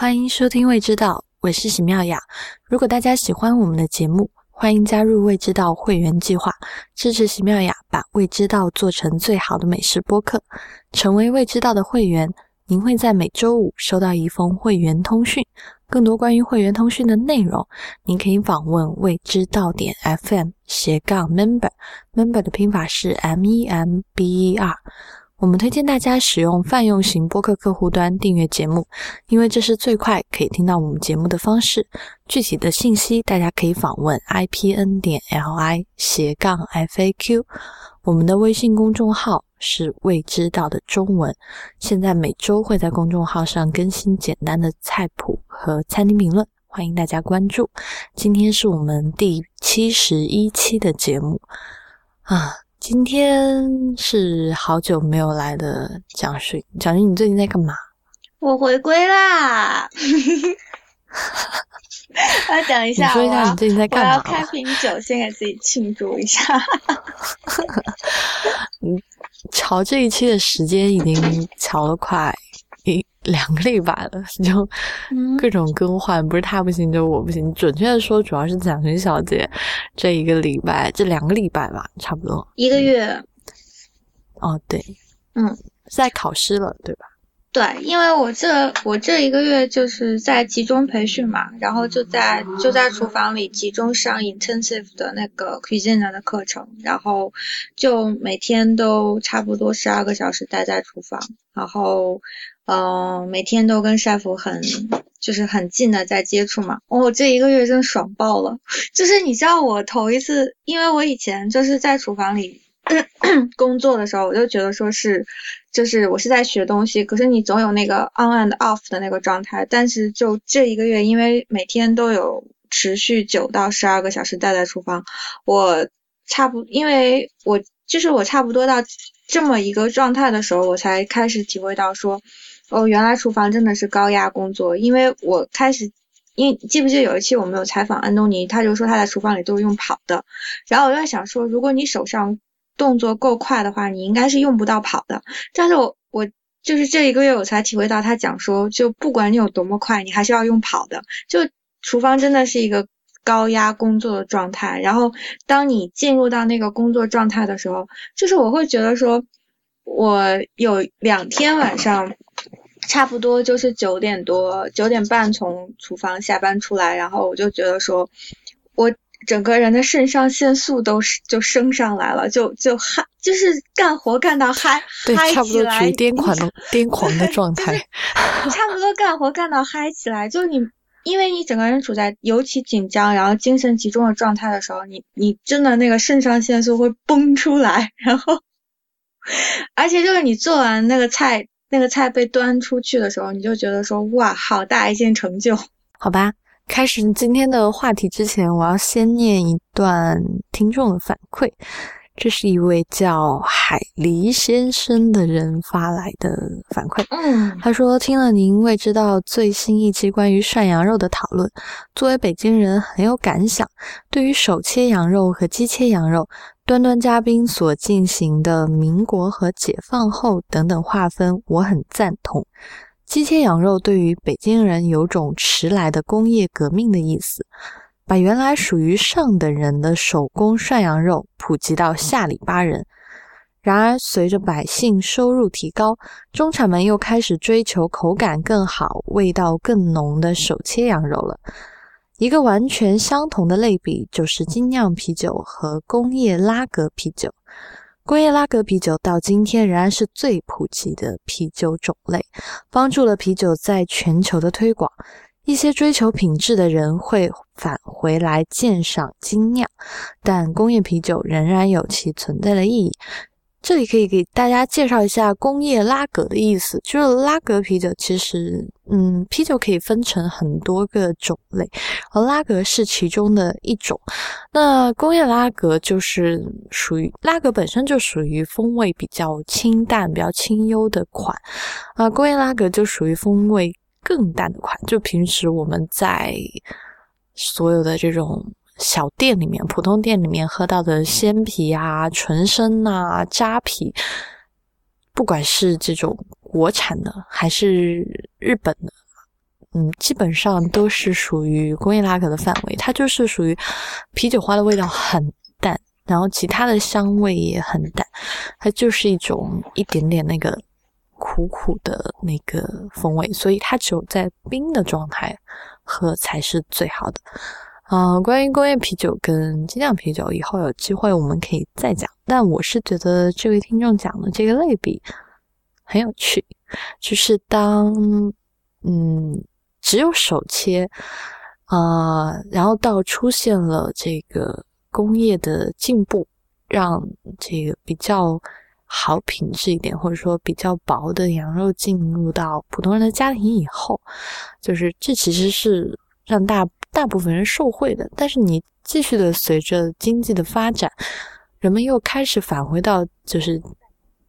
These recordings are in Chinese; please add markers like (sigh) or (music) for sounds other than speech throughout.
欢迎收听《未知道》，我是喜妙雅。如果大家喜欢我们的节目，欢迎加入《未知道》会员计划，支持喜妙雅把《未知道》做成最好的美食播客。成为《未知道》的会员，您会在每周五收到一封会员通讯。更多关于会员通讯的内容，您可以访问未知道点 FM 斜杠 member，member 的拼法是 M E M B E R。我们推荐大家使用泛用型播客客户端订阅节目，因为这是最快可以听到我们节目的方式。具体的信息大家可以访问 i p n 点 l i 斜杠 f a q。我们的微信公众号是未知道的中文，现在每周会在公众号上更新简单的菜谱和餐厅评论，欢迎大家关注。今天是我们第七十一期的节目啊。今天是好久没有来的蒋勋，蒋勋，你最近在干嘛？我回归啦！(laughs) 我要讲一下，你说一下你最近在干嘛？我要开瓶酒，先给自己庆祝一下。(laughs) 嗯，瞧这一期的时间已经瞧了快。一两个礼拜了，就各种更换，不是他不行就我不行。准确的说，主要是蒋勋小姐这一个礼拜，这两个礼拜吧，差不多一个月。哦，对，嗯，在考试了，对吧？对，因为我这我这一个月就是在集中培训嘛，然后就在就在厨房里集中上 intensive 的那个 cuisine 的课程，然后就每天都差不多十二个小时待在厨房，然后。嗯，每天都跟晒服很，就是很近的在接触嘛。哦，这一个月真爽爆了！就是你知道我头一次，因为我以前就是在厨房里 (clears throat) 工作的时候，我就觉得说是，就是我是在学东西，可是你总有那个 on and off 的那个状态。但是就这一个月，因为每天都有持续九到十二个小时待在厨房，我差不，因为我就是我差不多到这么一个状态的时候，我才开始体会到说。哦，原来厨房真的是高压工作，因为我开始，因记不记得有一期我们有采访安东尼，他就说他在厨房里都是用跑的，然后我在想说，如果你手上动作够快的话，你应该是用不到跑的，但是我我就是这一个月我才体会到他讲说，就不管你有多么快，你还是要用跑的，就厨房真的是一个高压工作的状态，然后当你进入到那个工作状态的时候，就是我会觉得说，我有两天晚上。差不多就是九点多九点半从厨房下班出来，然后我就觉得说，我整个人的肾上腺素都是就升上来了，就就嗨，就是干活干到嗨嗨起来，处于癫狂的 (laughs) 癫狂的状态。差不多干活干到嗨起来，就你因为你整个人处在尤其紧张，然后精神集中的状态的时候，你你真的那个肾上腺素会崩出来，然后而且就是你做完那个菜。那个菜被端出去的时候，你就觉得说哇，好大一件成就，好吧。开始今天的话题之前，我要先念一段听众的反馈。这是一位叫海狸先生的人发来的反馈。嗯，他说听了您未知道最新一期关于涮羊肉的讨论，作为北京人很有感想。对于手切羊肉和机切羊肉。端端嘉宾所进行的民国和解放后等等划分，我很赞同。机切羊肉对于北京人有种迟来的工业革命的意思，把原来属于上等人的手工涮羊肉普及到下里巴人。然而，随着百姓收入提高，中产们又开始追求口感更好、味道更浓的手切羊肉了。一个完全相同的类比就是精酿啤酒和工业拉格啤酒。工业拉格啤酒到今天仍然是最普及的啤酒种类，帮助了啤酒在全球的推广。一些追求品质的人会返回来鉴赏精酿，但工业啤酒仍然有其存在的意义。这里可以给大家介绍一下工业拉格的意思，就是拉格啤酒。其实，嗯，啤酒可以分成很多个种类，而拉格是其中的一种。那工业拉格就是属于拉格本身就属于风味比较清淡、比较清幽的款啊。工业拉格就属于风味更淡的款，就平时我们在所有的这种。小店里面，普通店里面喝到的鲜啤啊、纯生啊、扎啤，不管是这种国产的还是日本的，嗯，基本上都是属于工业拉格的范围。它就是属于啤酒花的味道很淡，然后其他的香味也很淡，它就是一种一点点那个苦苦的那个风味，所以它只有在冰的状态喝才是最好的。啊，关于工业啤酒跟精酿啤酒，以后有机会我们可以再讲。但我是觉得这位听众讲的这个类比很有趣，就是当嗯只有手切啊，然后到出现了这个工业的进步，让这个比较好品质一点，或者说比较薄的羊肉进入到普通人的家庭以后，就是这其实是让大。大部分人受贿的，但是你继续的随着经济的发展，人们又开始返回到，就是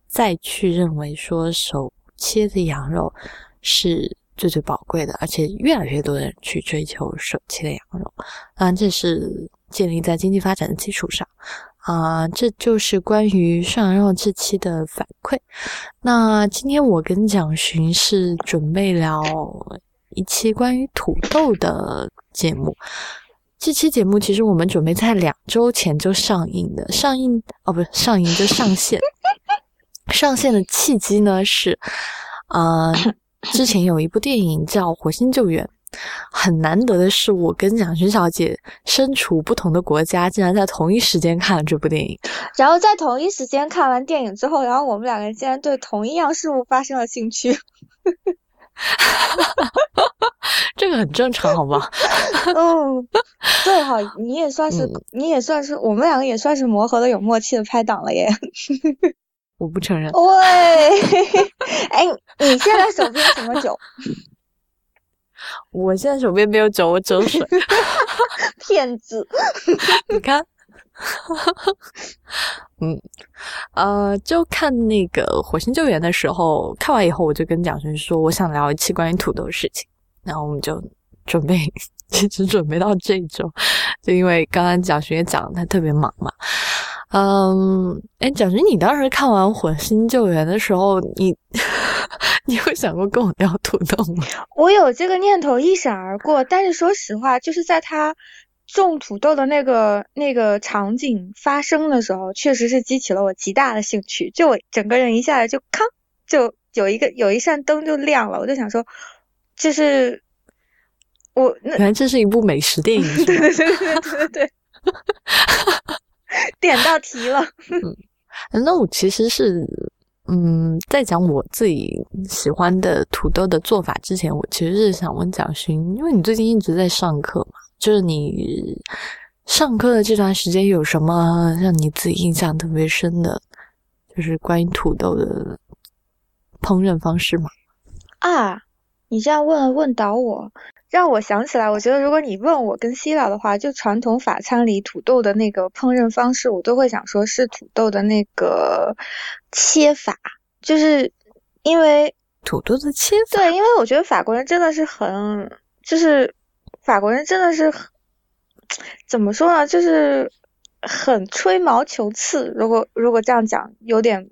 再去认为说手切的羊肉是最最宝贵的，而且越来越多的人去追求手切的羊肉，当然这是建立在经济发展的基础上啊，这就是关于涮羊肉这期的反馈。那今天我跟蒋寻是准备聊一期关于土豆的。节目，这期节目其实我们准备在两周前就上映的，上映哦，不是上映就上线。上线的契机呢是，呃，之前有一部电影叫《火星救援》，很难得的是，我跟蒋勋小姐身处不同的国家，竟然在同一时间看了这部电影。然后在同一时间看完电影之后，然后我们两个人竟然对同一样事物发生了兴趣。(laughs) 这个很正常，好吧？嗯，对哈，你也算 (laughs) 是，你也算是，我们两个也算是磨合的有默契的拍档了耶。我不承认。(laughs) 喂，哎，你现在手边什么酒？我现在手边没有酒，我只有水。(laughs) 骗子！(laughs) 你看。(laughs) 嗯，呃，就看那个《火星救援》的时候，看完以后，我就跟蒋勋说，我想聊一期关于土豆的事情。然后我们就准备，一直准备到这一周，就因为刚刚蒋勋也讲他特别忙嘛。嗯，哎，蒋勋，你当时看完《火星救援》的时候，你 (laughs) 你有想过跟我聊土豆吗？(laughs) 我有这个念头一闪而过，但是说实话，就是在他。种土豆的那个那个场景发生的时候，确实是激起了我极大的兴趣。就我整个人一下来就康，就有一个有一扇灯就亮了。我就想说，就是我原来这是一部美食电影，(laughs) 对对对对对对，点到题了。嗯，那我其实是嗯，在讲我自己喜欢的土豆的做法之前，我其实是想问蒋勋，因为你最近一直在上课嘛。就是你上课的这段时间有什么让你自己印象特别深的？就是关于土豆的烹饪方式吗？啊，你这样问问倒我，让我想起来。我觉得如果你问我跟希腊的话，就传统法餐里土豆的那个烹饪方式，我都会想说是土豆的那个切法，就是因为土豆的切法。对，因为我觉得法国人真的是很就是。法国人真的是怎么说呢？就是很吹毛求疵。如果如果这样讲，有点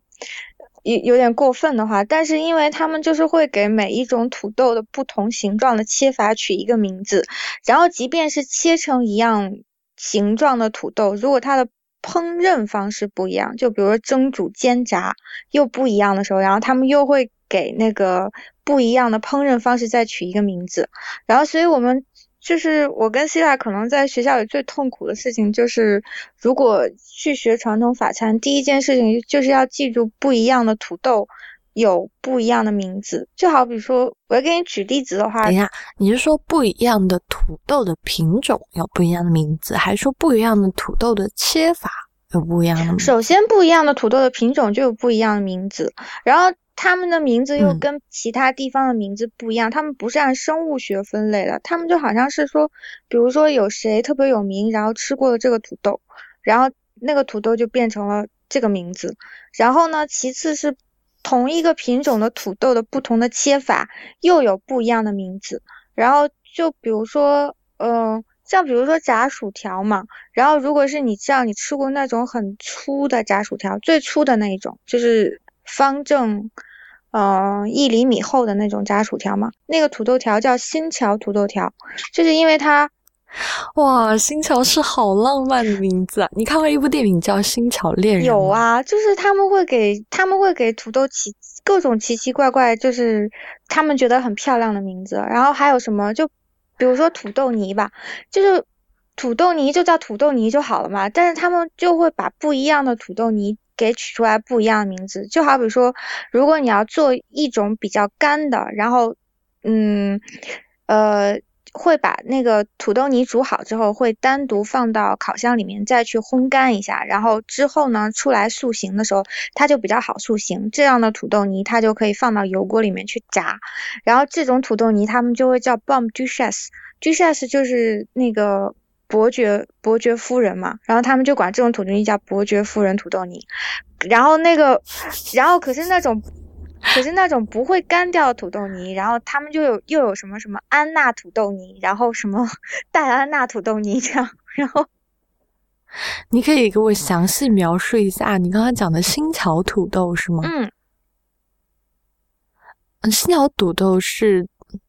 有有点过分的话，但是因为他们就是会给每一种土豆的不同形状的切法取一个名字，然后即便是切成一样形状的土豆，如果它的烹饪方式不一样，就比如说蒸煮、煎炸又不一样的时候，然后他们又会给那个不一样的烹饪方式再取一个名字，然后所以我们。就是我跟希腊可能在学校里最痛苦的事情，就是如果去学传统法餐，第一件事情就是要记住不一样的土豆有不一样的名字。就好比说，我要给你举例子的话，等一下，你是说不一样的土豆的品种有不一样的名字，还是说不一样的土豆的切法有不一样的？首先，不一样的土豆的品种就有不一样的名字，然后。他们的名字又跟其他地方的名字不一样，他们不是按生物学分类的，他们就好像是说，比如说有谁特别有名，然后吃过了这个土豆，然后那个土豆就变成了这个名字。然后呢，其次是同一个品种的土豆的不同的切法又有不一样的名字。然后就比如说，嗯，像比如说炸薯条嘛，然后如果是你知道你吃过那种很粗的炸薯条，最粗的那一种，就是方正。嗯一厘米厚的那种炸薯条嘛。那个土豆条叫新桥土豆条，就是因为它。哇，新桥是好浪漫的名字啊！你看过一部电影叫《新桥恋人》有啊，就是他们会给他们会给土豆起各种奇奇怪怪，就是他们觉得很漂亮的名字。然后还有什么，就比如说土豆泥吧，就是土豆泥就叫土豆泥就好了嘛。但是他们就会把不一样的土豆泥给取出来不一样的名字，就好比说，如果你要做一种比较干的，然后嗯呃。会把那个土豆泥煮好之后，会单独放到烤箱里面再去烘干一下，然后之后呢出来塑形的时候，它就比较好塑形。这样的土豆泥它就可以放到油锅里面去炸，然后这种土豆泥他们就会叫 bomb duchess，duchess 就是那个伯爵伯爵夫人嘛，然后他们就管这种土豆泥叫伯爵夫人土豆泥，然后那个，然后可是那种。可是那种不会干掉的土豆泥，然后他们就有又有什么什么安娜土豆泥，然后什么戴安娜土豆泥这样，然后 (laughs) 你可以给我详细描述一下你刚刚讲的新桥土豆是吗？嗯，新桥土豆是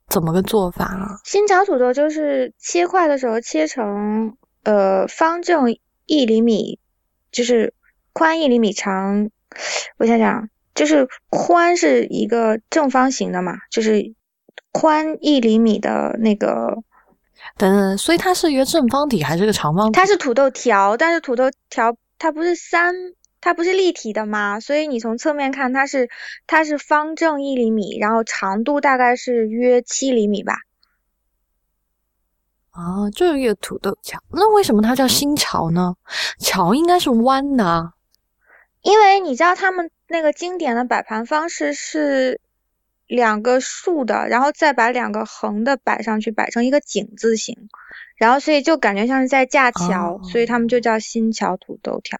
怎么个做法啊？新炒土豆就是切块的时候切成呃方正一厘米，就是宽一厘米长，我想想。就是宽是一个正方形的嘛，就是宽一厘米的那个，等等，所以它是一个正方体还是个长方体？它是土豆条，但是土豆条它不是三，它不是立体的吗，所以你从侧面看它是它是方正一厘米，然后长度大概是约七厘米吧。哦，就是一个土豆桥，那为什么它叫新桥呢？桥应该是弯的，因为你知道他们。那个经典的摆盘方式是两个竖的，然后再把两个横的摆上去，摆成一个井字形，然后所以就感觉像是在架桥，所以他们就叫新桥土豆条。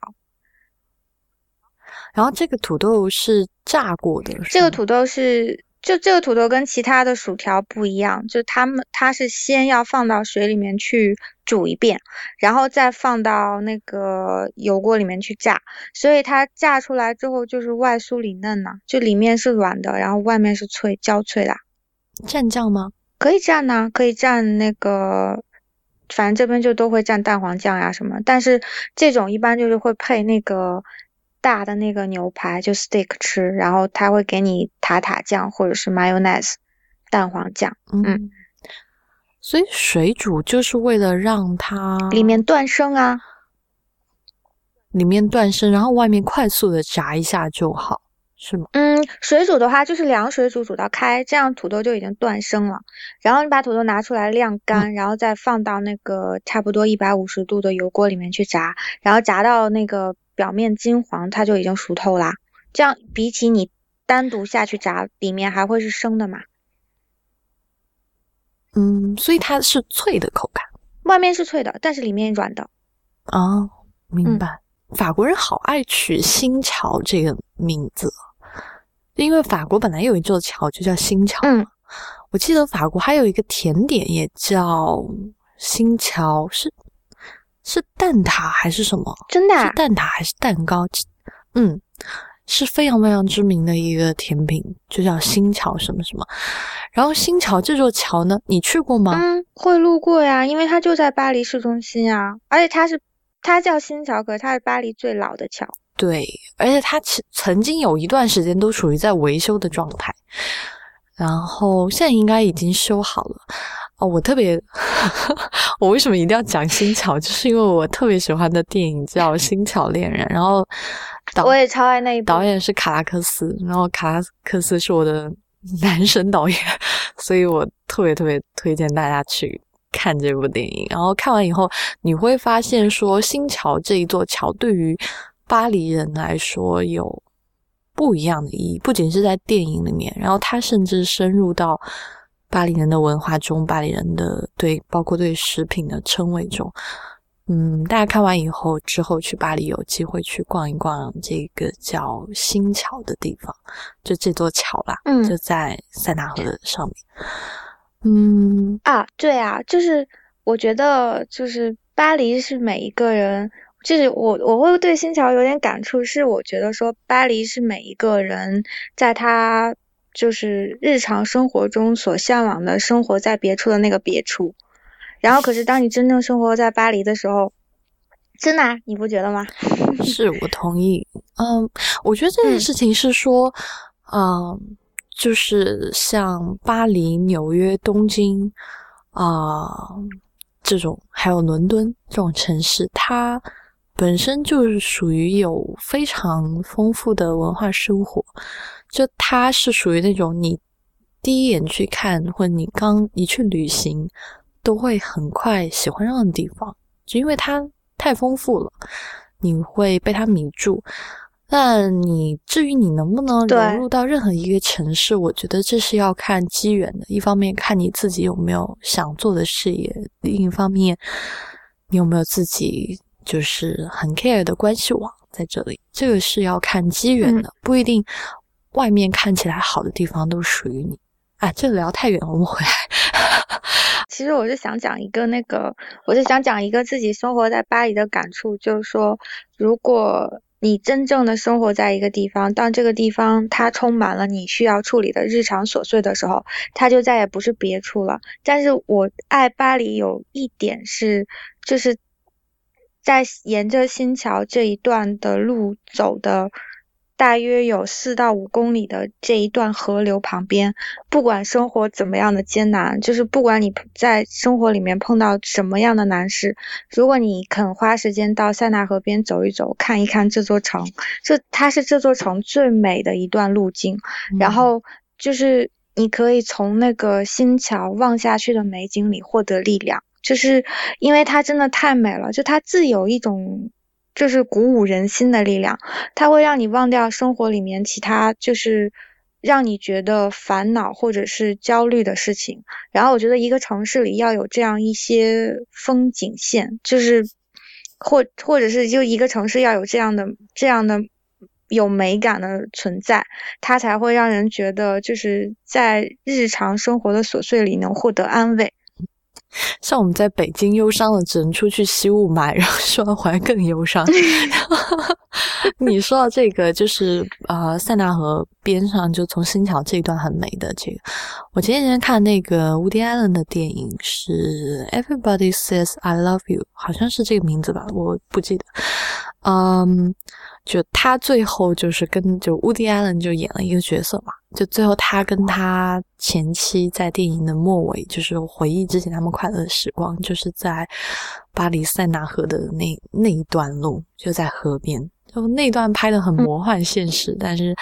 然后这个土豆是炸过的，这个土豆是。就这个土豆跟其他的薯条不一样，就他们它是先要放到水里面去煮一遍，然后再放到那个油锅里面去炸，所以它炸出来之后就是外酥里嫩呐，就里面是软的，然后外面是脆焦脆的。蘸酱吗？可以蘸呐，可以蘸那个，反正这边就都会蘸蛋黄酱呀什么，但是这种一般就是会配那个。大的那个牛排就 steak 吃，然后他会给你塔塔酱或者是 mayonnaise 蛋黄酱，嗯，所以水煮就是为了让它里面断生啊，里面断生，然后外面快速的炸一下就好，是吗？嗯，水煮的话就是凉水煮煮到开，这样土豆就已经断生了，然后你把土豆拿出来晾干，然后再放到那个差不多一百五十度的油锅里面去炸，然后炸到那个。表面金黄，它就已经熟透啦。这样比起你单独下去炸，里面还会是生的嘛？嗯，所以它是脆的口感，外面是脆的，但是里面软的。哦，明白。法国人好爱取新桥这个名字，因为法国本来有一座桥就叫新桥。嗯，我记得法国还有一个甜点也叫新桥，是。是蛋挞还是什么？真的？是蛋挞还是蛋糕？嗯，是非常非常知名的一个甜品，就叫新桥什么什么。然后新桥这座桥呢，你去过吗？嗯，会路过呀，因为它就在巴黎市中心啊。而且它是它叫新桥，可是它是巴黎最老的桥。对，而且它曾曾经有一段时间都处于在维修的状态，然后现在应该已经修好了。哦，我特别，(laughs) 我为什么一定要讲新桥？就是因为我特别喜欢的电影叫《新桥恋人》，然后导我也超爱那一部，导演是卡拉克斯，然后卡拉克斯是我的 (laughs) 男神导演，所以我特别特别推荐大家去看这部电影。然后看完以后，你会发现说，新桥这一座桥对于巴黎人来说有不一样的意义，不仅是在电影里面，然后它甚至深入到。巴黎人的文化中，巴黎人的对包括对食品的称谓中，嗯，大家看完以后之后去巴黎有机会去逛一逛这个叫新桥的地方，就这座桥啦，嗯，就在塞纳河的上面，嗯。啊，对啊，就是我觉得就是巴黎是每一个人，就是我我会对新桥有点感触，是我觉得说巴黎是每一个人在他。就是日常生活中所向往的生活在别处的那个别处。然后，可是当你真正生活在巴黎的时候，真的，你不觉得吗？(laughs) 是我同意。嗯，我觉得这件事情是说，嗯，就是像巴黎、纽约、东京啊这种，还有伦敦这种城市，它本身就是属于有非常丰富的文化生活。就它是属于那种你第一眼去看，或者你刚一去旅行。都会很快喜欢上的地方，就因为它太丰富了，你会被它迷住。但你至于你能不能融入到任何一个城市，我觉得这是要看机缘的。一方面看你自己有没有想做的事业，另一方面你有没有自己就是很 care 的关系网在这里。这个是要看机缘的，不一定外面看起来好的地方都属于你。哎，这个聊太远了，我们回来。(laughs) 其实我是想讲一个那个，我是想讲一个自己生活在巴黎的感触，就是说，如果你真正的生活在一个地方，当这个地方它充满了你需要处理的日常琐碎的时候，它就再也不是别处了。但是我爱巴黎有一点是，就是在沿着新桥这一段的路走的。大约有四到五公里的这一段河流旁边，不管生活怎么样的艰难，就是不管你在生活里面碰到什么样的难事，如果你肯花时间到塞纳河边走一走，看一看这座城，这它是这座城最美的一段路径。然后就是你可以从那个新桥望下去的美景里获得力量，就是因为它真的太美了，就它自有一种。就是鼓舞人心的力量，它会让你忘掉生活里面其他就是让你觉得烦恼或者是焦虑的事情。然后我觉得一个城市里要有这样一些风景线，就是或或者是就一个城市要有这样的这样的有美感的存在，它才会让人觉得就是在日常生活的琐碎里能获得安慰。(laughs) 像我们在北京忧伤了，只能出去吸雾霾，然后说完回来更忧伤。(laughs) 你说到这个，就是呃，塞纳河边上，就从新桥这一段很美的这个。我前几天看那个 Woody Allen 的电影是《Everybody Says I Love You》，好像是这个名字吧，我不记得。嗯。就他最后就是跟就 Woody Allen 就演了一个角色嘛，就最后他跟他前妻在电影的末尾，就是回忆之前他们快乐的时光，就是在巴黎塞纳河的那那一段路，就在河边，就那段拍的很魔幻现实，但是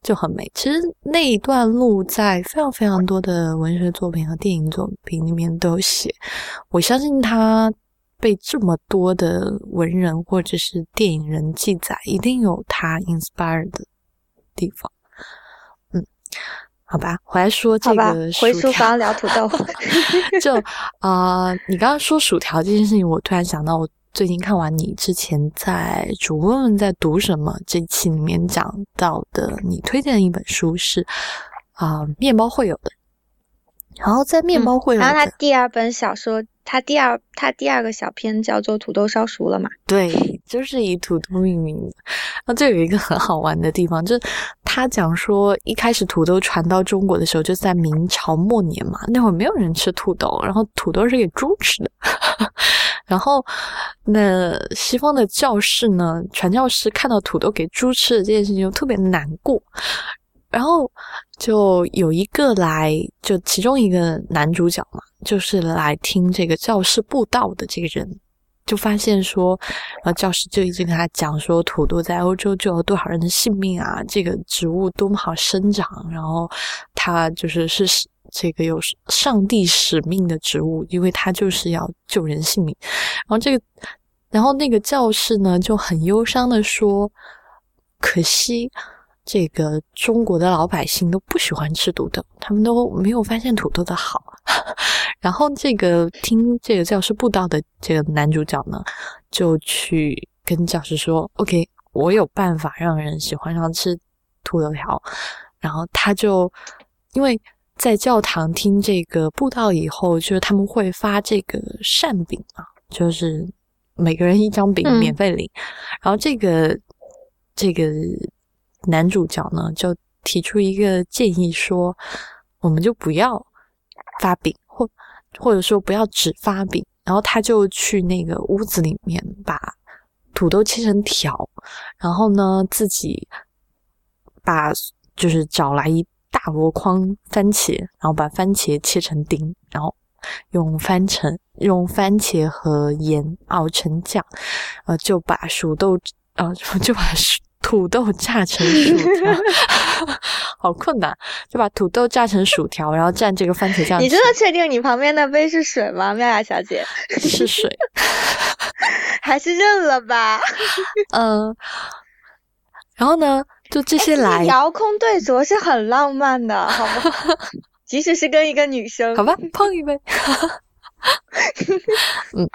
就很美。其实那一段路在非常非常多的文学作品和电影作品里面都有写，我相信他。被这么多的文人或者是电影人记载，一定有他 inspired 的地方。嗯，好吧，回来说这个回书房聊土豆。(laughs) 就啊，你刚刚说薯条这件事情，我突然想到，我最近看完你之前在主播们在读什么这期里面讲到的，你推荐的一本书是啊，面包会有的。然后在面包会有，然后他第二本小说，他第二他第二个小篇叫做《土豆烧熟了》嘛？对，就是以土豆命名的。然后这有一个很好玩的地方，就是他讲说，一开始土豆传到中国的时候，就在明朝末年嘛，那会儿没有人吃土豆，然后土豆是给猪吃的。(laughs) 然后那西方的教士呢，传教士看到土豆给猪吃的这件事情，就特别难过。然后就有一个来，就其中一个男主角嘛，就是来听这个教士布道的这个人，就发现说，然后教师就一直跟他讲说，土豆在欧洲救了多少人的性命啊，这个植物多么好生长，然后他就是是这个有上帝使命的植物，因为他就是要救人性命。然后这个，然后那个教士呢就很忧伤的说，可惜。这个中国的老百姓都不喜欢吃土豆，他们都没有发现土豆的好。(laughs) 然后这个听这个教师布道的这个男主角呢，就去跟教师说：“OK，我有办法让人喜欢上吃土豆条。”然后他就因为在教堂听这个布道以后，就是他们会发这个扇饼啊，就是每个人一张饼免费领。然后这个这个。男主角呢，就提出一个建议，说我们就不要发饼，或或者说不要只发饼。然后他就去那个屋子里面把土豆切成条，然后呢自己把就是找来一大箩筐番茄，然后把番茄切成丁，然后用番茄用番茄和盐熬成酱，呃就把薯豆呃 (laughs) 就把土豆炸成薯条，(laughs) 好困难，就把土豆炸成薯条，然后蘸这个番茄酱。(laughs) 你真的确定你旁边那杯是水吗，妙雅小姐？是水，(laughs) 还是认了吧？嗯，然后呢，就这些来遥控对酌是很浪漫的，好不好？即使是跟一个女生，好吧，碰一杯。(laughs) 嗯，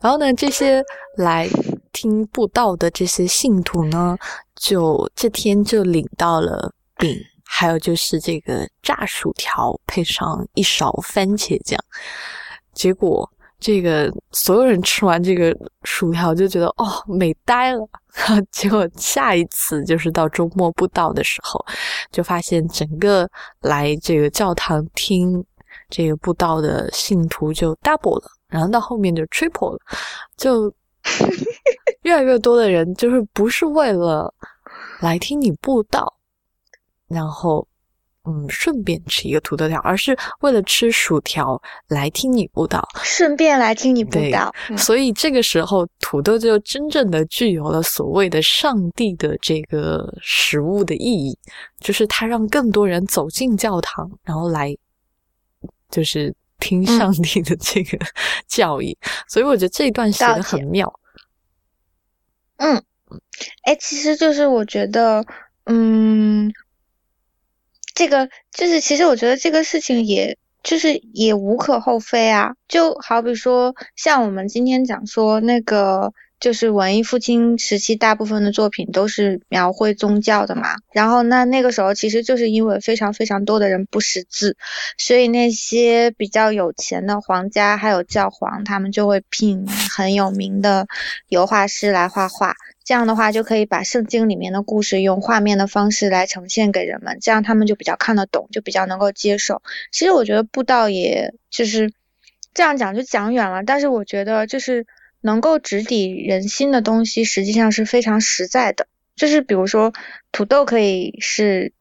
然后呢，这些来听布道的这些信徒呢，就这天就领到了饼，还有就是这个炸薯条，配上一勺番茄酱。结果这个所有人吃完这个薯条就觉得哦美呆了。(laughs) 结果下一次就是到周末布道的时候，就发现整个来这个教堂听。这个布道的信徒就 double 了，然后到后面就 triple 了，就 (laughs) 越来越多的人就是不是为了来听你布道，然后嗯顺便吃一个土豆条，而是为了吃薯条来听你布道，顺便来听你布道。所以这个时候土豆就真正的具有了所谓的上帝的这个食物的意义，就是它让更多人走进教堂，然后来。就是听上帝的这个 (laughs) 教义，所以我觉得这一段写的很妙。嗯，哎，其实就是我觉得，嗯，这个就是其实我觉得这个事情，也就是也无可厚非啊。就好比说，像我们今天讲说那个。就是文艺复兴时期，大部分的作品都是描绘宗教的嘛。然后那那个时候，其实就是因为非常非常多的人不识字，所以那些比较有钱的皇家还有教皇，他们就会聘很有名的油画师来画画。这样的话，就可以把圣经里面的故事用画面的方式来呈现给人们，这样他们就比较看得懂，就比较能够接受。其实我觉得布道也就是这样讲就讲远了，但是我觉得就是。能够直抵人心的东西，实际上是非常实在的。就是比如说，土豆可以是，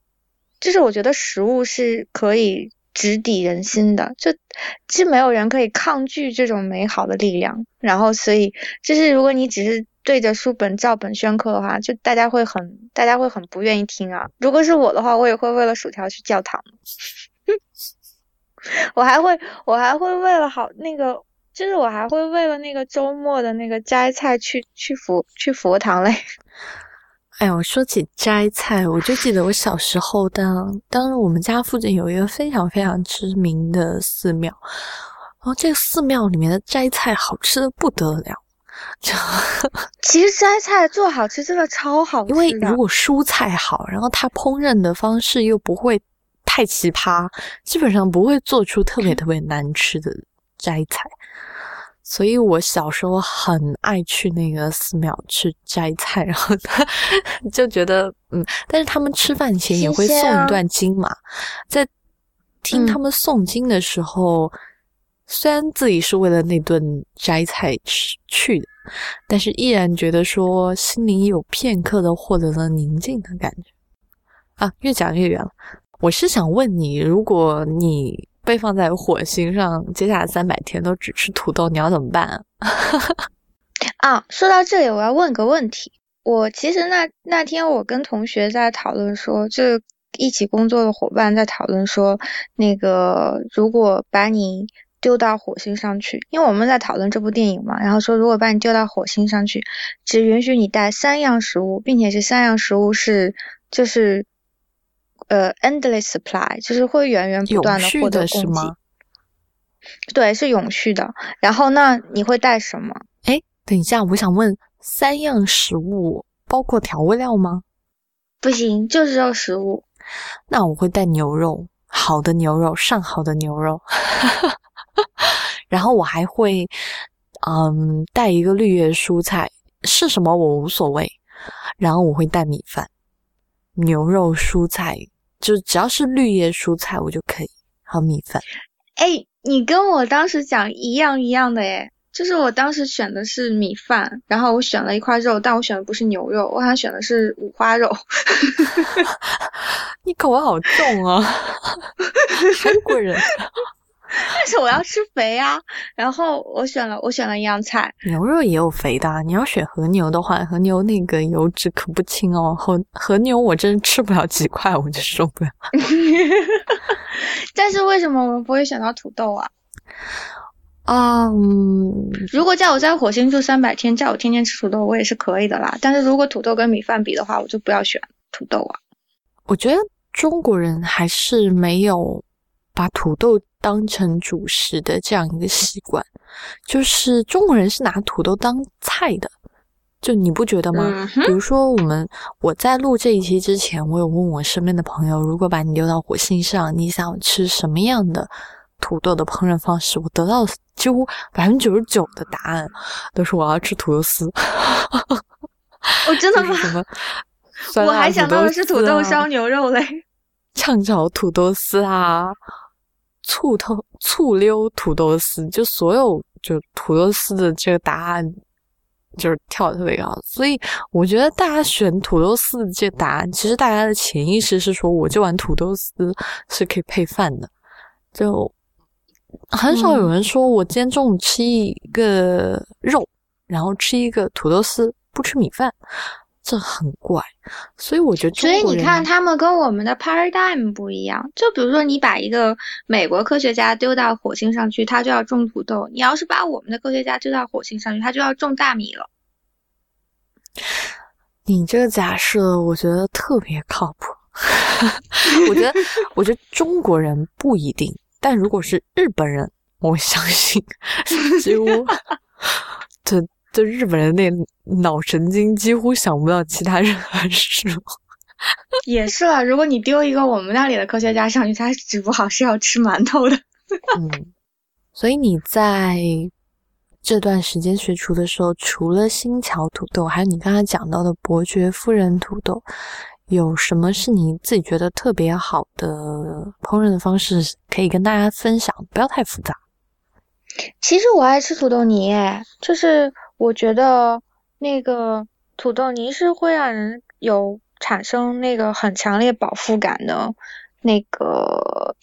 就是我觉得食物是可以直抵人心的。就其实没有人可以抗拒这种美好的力量。然后，所以就是如果你只是对着书本照本宣科的话，就大家会很，大家会很不愿意听啊。如果是我的话，我也会为了薯条去教堂。(laughs) 我还会，我还会为了好那个。就是我还会为了那个周末的那个摘菜去去佛去佛堂嘞。(laughs) 哎呀，我说起摘菜，我就记得我小时候，当当我们家附近有一个非常非常知名的寺庙，然后这个寺庙里面的摘菜好吃的不得了。(laughs) 其实摘菜做好吃真的超好吃，因为如果蔬菜好，然后它烹饪的方式又不会太奇葩，基本上不会做出特别 (laughs) 特别难吃的摘菜。所以我小时候很爱去那个寺庙去摘菜，然后 (laughs) 就觉得嗯，但是他们吃饭前也会诵一段经嘛，在听他们诵经的时候，虽然自己是为了那顿摘菜吃去的，但是依然觉得说心里有片刻的获得了宁静的感觉啊。越讲越远了，我是想问你，如果你。被放在火星上，接下来三百天都只吃土豆，你要怎么办？(laughs) 啊，说到这里，我要问个问题。我其实那那天我跟同学在讨论说，就一起工作的伙伴在讨论说，那个如果把你丢到火星上去，因为我们在讨论这部电影嘛，然后说如果把你丢到火星上去，只允许你带三样食物，并且是三样食物是就是。呃，endless supply 就是会源源不断的获得供给，对，是永续的。然后那你会带什么？哎，等一下，我想问，三样食物包括调味料吗？不行，就是要食物。那我会带牛肉，好的牛肉，上好的牛肉。(laughs) 然后我还会，嗯，带一个绿叶蔬菜，是什么我无所谓。然后我会带米饭，牛肉蔬菜。就只要是绿叶蔬菜我就可以，还有米饭。哎，你跟我当时讲一样一样的哎，就是我当时选的是米饭，然后我选了一块肉，但我选的不是牛肉，我好像选的是五花肉。(laughs) 你口味好重啊，(laughs) 中国人。(laughs) 但是我要吃肥啊，然后我选了我选了一样菜，牛肉也有肥的。你要选和牛的话，和牛那个油脂可不轻哦。和和牛我真吃不了几块，我就受不了。(laughs) 但是为什么我们不会选到土豆啊？啊，如果叫我在火星住三百天，叫我天天吃土豆，我也是可以的啦。但是如果土豆跟米饭比的话，我就不要选土豆啊。我觉得中国人还是没有把土豆。当成主食的这样一个习惯，就是中国人是拿土豆当菜的，就你不觉得吗？比如说，我们我在录这一期之前，我有问我身边的朋友，如果把你丢到火星上，你想吃什么样的土豆的烹饪方式？我得到几乎百分之九十九的答案都是我要吃土豆丝。我真的吗？我还想到的是土豆烧牛肉嘞，(laughs) 炝炒土豆丝啊。醋头醋溜土豆丝，就所有就土豆丝的这个答案就是跳的特别高，所以我觉得大家选土豆丝的这个答案，其实大家的潜意识是说，我这碗土豆丝是可以配饭的，就很少有人说我今天中午吃一个肉，然后吃一个土豆丝，不吃米饭。这很怪，所以我觉得，所以你看，他们跟我们的 paradigm 不一样。就比如说，你把一个美国科学家丢到火星上去，他就要种土豆；你要是把我们的科学家丢到火星上去，他就要种大米了。你这个假设，我觉得特别靠谱。(laughs) 我觉得，(laughs) 我觉得中国人不一定，但如果是日本人，我相信几乎这。(laughs) 就日本人那脑神经几乎想不到其他任何事物。(laughs) 也是啊，如果你丢一个我们那里的科学家上去，他只不好是要吃馒头的。(laughs) 嗯，所以你在这段时间学厨的时候，除了新桥土豆，还有你刚才讲到的伯爵夫人土豆，有什么是你自己觉得特别好的烹饪的方式可以跟大家分享？不要太复杂。其实我爱吃土豆泥，就是。我觉得那个土豆泥是会让人有产生那个很强烈饱腹感的那个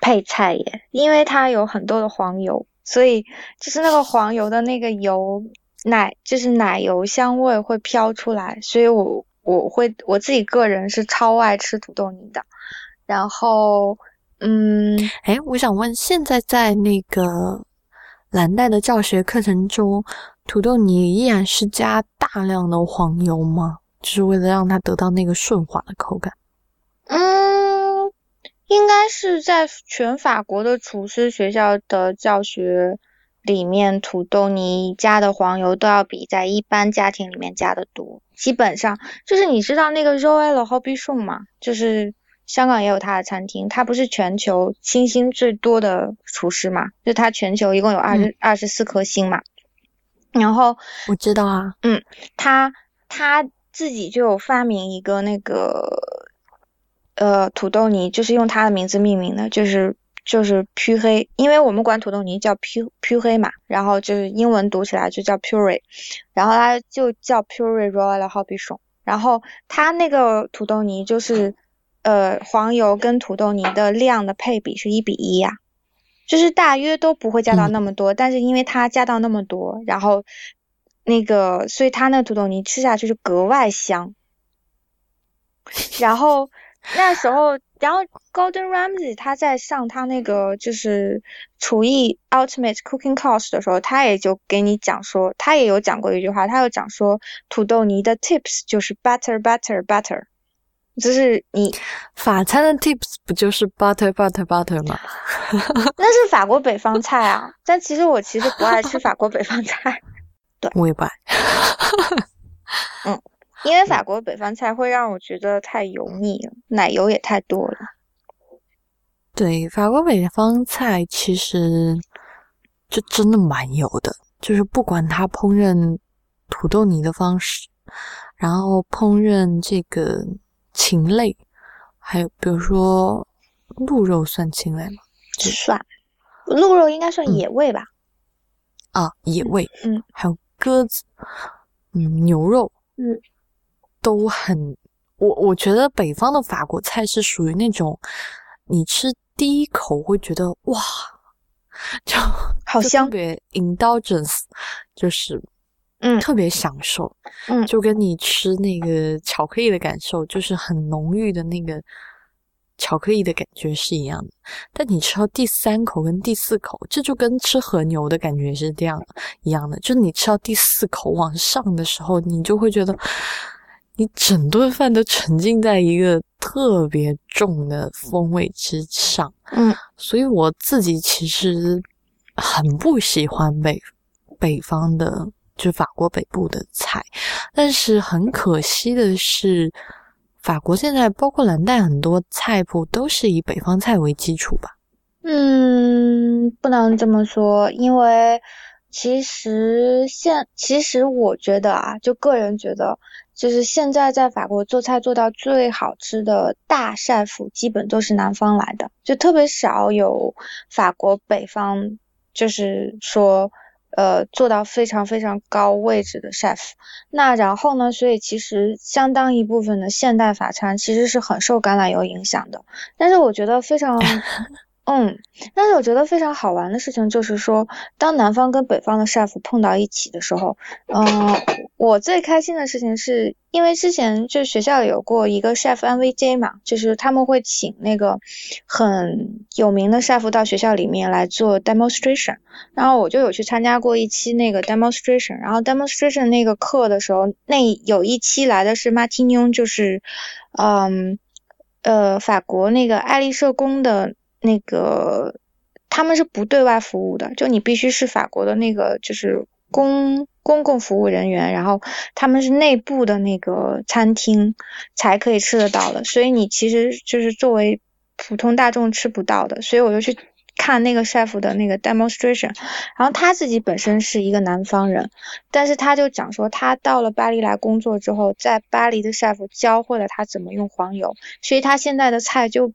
配菜耶，因为它有很多的黄油，所以就是那个黄油的那个油奶，就是奶油香味会飘出来，所以我我会我自己个人是超爱吃土豆泥的。然后，嗯，哎，我想问，现在在那个蓝带的教学课程中。土豆泥依然是加大量的黄油吗？就是为了让它得到那个顺滑的口感。嗯，应该是在全法国的厨师学校的教学里面，土豆泥加的黄油都要比在一般家庭里面加的多。基本上就是你知道那个 Royal Hobby Shop 吗？就是香港也有他的餐厅，他不是全球星星最多的厨师嘛？就他全球一共有二十二十四颗星嘛。然后我知道啊，嗯，他他自己就有发明一个那个呃土豆泥，就是用他的名字命名的，就是就是黢黑，因为我们管土豆泥叫黢黢黑嘛，然后就是英文读起来就叫 puree，然后它就叫 puree royal hobbiton，然后它那个土豆泥就是呃黄油跟土豆泥的量的配比是一比一呀。就是大约都不会加到那么多，但是因为它加到那么多，然后那个，所以它那个土豆泥吃下去就格外香。(laughs) 然后那时候，然后 Golden Ramsy 他在上他那个就是厨艺 Ultimate Cooking Course 的时候，他也就给你讲说，他也有讲过一句话，他有讲说土豆泥的 Tips 就是 Butter Butter Butter。就是你法餐的 tips 不就是 butter butter butter 吗？(laughs) 那是法国北方菜啊，(laughs) 但其实我其实不爱吃法国北方菜。(laughs) 对，我也不爱。嗯，因为法国北方菜会让我觉得太油腻了，奶油也太多了。对，法国北方菜其实就真的蛮油的，就是不管它烹饪土豆泥的方式，然后烹饪这个。禽类，还有比如说鹿肉算禽类吗？算，鹿肉应该算野味吧？啊，野味，嗯，还有鸽子，嗯，牛肉，嗯，都很。我我觉得北方的法国菜是属于那种，你吃第一口会觉得哇，(laughs) 就好香，特别 indulgence，就是嗯特别享受，嗯就跟你吃那个巧克力的感受，就是很浓郁的那个巧克力的感觉是一样的。但你吃到第三口跟第四口，这就跟吃和牛的感觉是这样一样的，就是你吃到第四口往上的时候，你就会觉得。你整顿饭都沉浸在一个特别重的风味之上，嗯，所以我自己其实很不喜欢北北方的，就法国北部的菜。但是很可惜的是，法国现在包括蓝带很多菜谱都是以北方菜为基础吧？嗯，不能这么说，因为其实现其实我觉得啊，就个人觉得。就是现在在法国做菜做到最好吃的大 chef，基本都是南方来的，就特别少有法国北方，就是说，呃，做到非常非常高位置的 chef。那然后呢，所以其实相当一部分的现代法餐其实是很受橄榄油影响的，但是我觉得非常。嗯，但是我觉得非常好玩的事情就是说，当南方跟北方的 chef 碰到一起的时候，嗯，我最开心的事情是因为之前就学校有过一个 chef M V J 嘛，就是他们会请那个很有名的 chef 到学校里面来做 demonstration，然后我就有去参加过一期那个 demonstration，然后 demonstration 那个课的时候，那有一期来的是 Martignon，就是嗯呃法国那个爱丽舍宫的。那个他们是不对外服务的，就你必须是法国的那个就是公公共服务人员，然后他们是内部的那个餐厅才可以吃得到的，所以你其实就是作为普通大众吃不到的。所以我就去看那个 chef 的那个 demonstration，然后他自己本身是一个南方人，但是他就讲说他到了巴黎来工作之后，在巴黎的 chef 教会了他怎么用黄油，所以他现在的菜就。